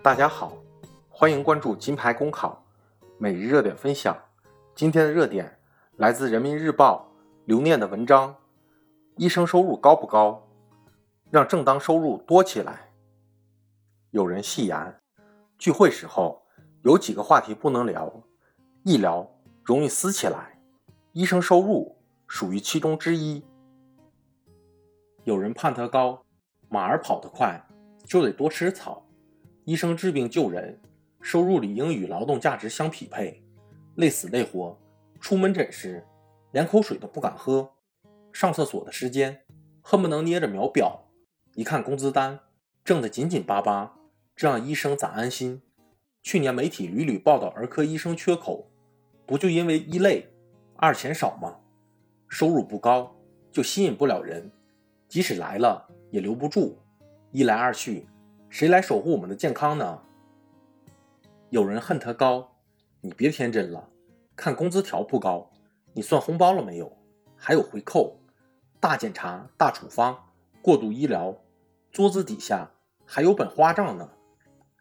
大家好，欢迎关注金牌公考每日热点分享。今天的热点来自人民日报刘念的文章：医生收入高不高？让正当收入多起来。有人戏言，聚会时候有几个话题不能聊，一聊容易撕起来。医生收入属于其中之一。有人盼得高，马儿跑得快，就得多吃草。医生治病救人，收入理应与劳动价值相匹配。累死累活，出门诊时连口水都不敢喝，上厕所的时间恨不能捏着秒表。一看工资单，挣得紧紧巴巴，这让医生咋安心？去年媒体屡屡报道儿科医生缺口，不就因为一累，二钱少吗？收入不高就吸引不了人，即使来了也留不住。一来二去。谁来守护我们的健康呢？有人恨他高，你别天真了。看工资条不高，你算红包了没有？还有回扣、大检查、大处方、过度医疗，桌子底下还有本花账呢。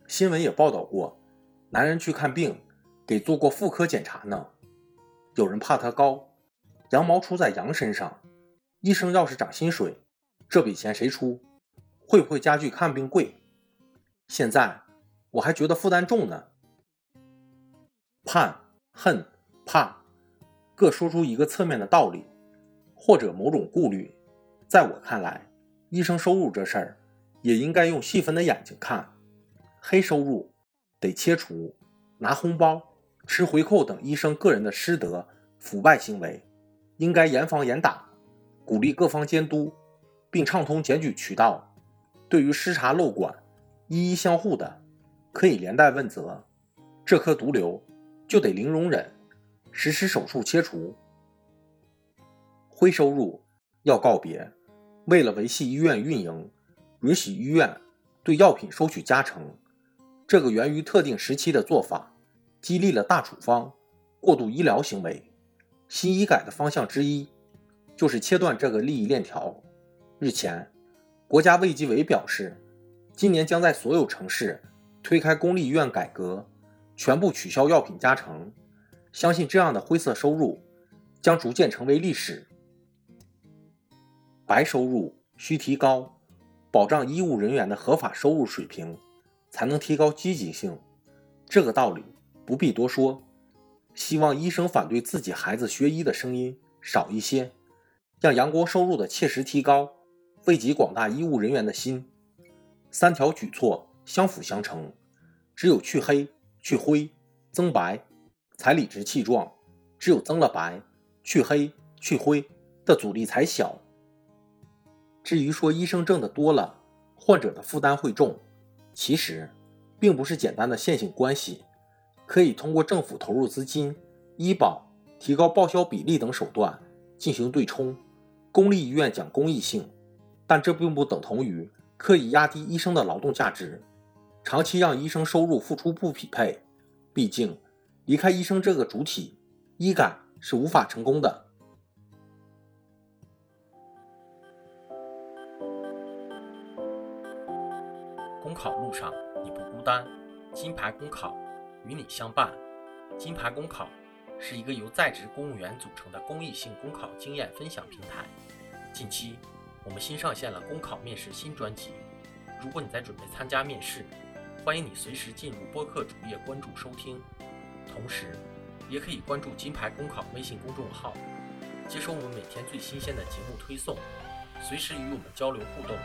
新闻也报道过，男人去看病，给做过妇科检查呢。有人怕他高，羊毛出在羊身上。医生要是涨薪水，这笔钱谁出？会不会加剧看病贵？现在我还觉得负担重呢。盼、恨、怕，各说出一个侧面的道理，或者某种顾虑。在我看来，医生收入这事儿，也应该用细分的眼睛看。黑收入得切除，拿红包、吃回扣等医生个人的失德、腐败行为，应该严防严打，鼓励各方监督，并畅通检举渠道。对于失察漏管，一一相互的，可以连带问责，这颗毒瘤就得零容忍，实施手术切除。灰收入要告别，为了维系医院运营，允许医院对药品收取加成，这个源于特定时期的做法，激励了大处方、过度医疗行为。新医改的方向之一，就是切断这个利益链条。日前，国家卫计委表示。今年将在所有城市推开公立医院改革，全部取消药品加成。相信这样的灰色收入将逐渐成为历史。白收入需提高，保障医务人员的合法收入水平，才能提高积极性。这个道理不必多说。希望医生反对自己孩子学医的声音少一些，让杨国收入的切实提高，惠及广大医务人员的心。三条举措相辅相成，只有去黑、去灰、增白，才理直气壮；只有增了白、去黑、去灰的阻力才小。至于说医生挣的多了，患者的负担会重，其实并不是简单的线性关系，可以通过政府投入资金、医保提高报销比例等手段进行对冲。公立医院讲公益性，但这并不等同于。刻意压低医生的劳动价值，长期让医生收入付出不匹配，毕竟离开医生这个主体，医改是无法成功的。公考路上你不孤单，金牌公考与你相伴。金牌公考是一个由在职公务员组成的公益性公考经验分享平台。近期。我们新上线了公考面试新专辑，如果你在准备参加面试，欢迎你随时进入播客主页关注收听，同时也可以关注金牌公考微信公众号，接收我们每天最新鲜的节目推送，随时与我们交流互动。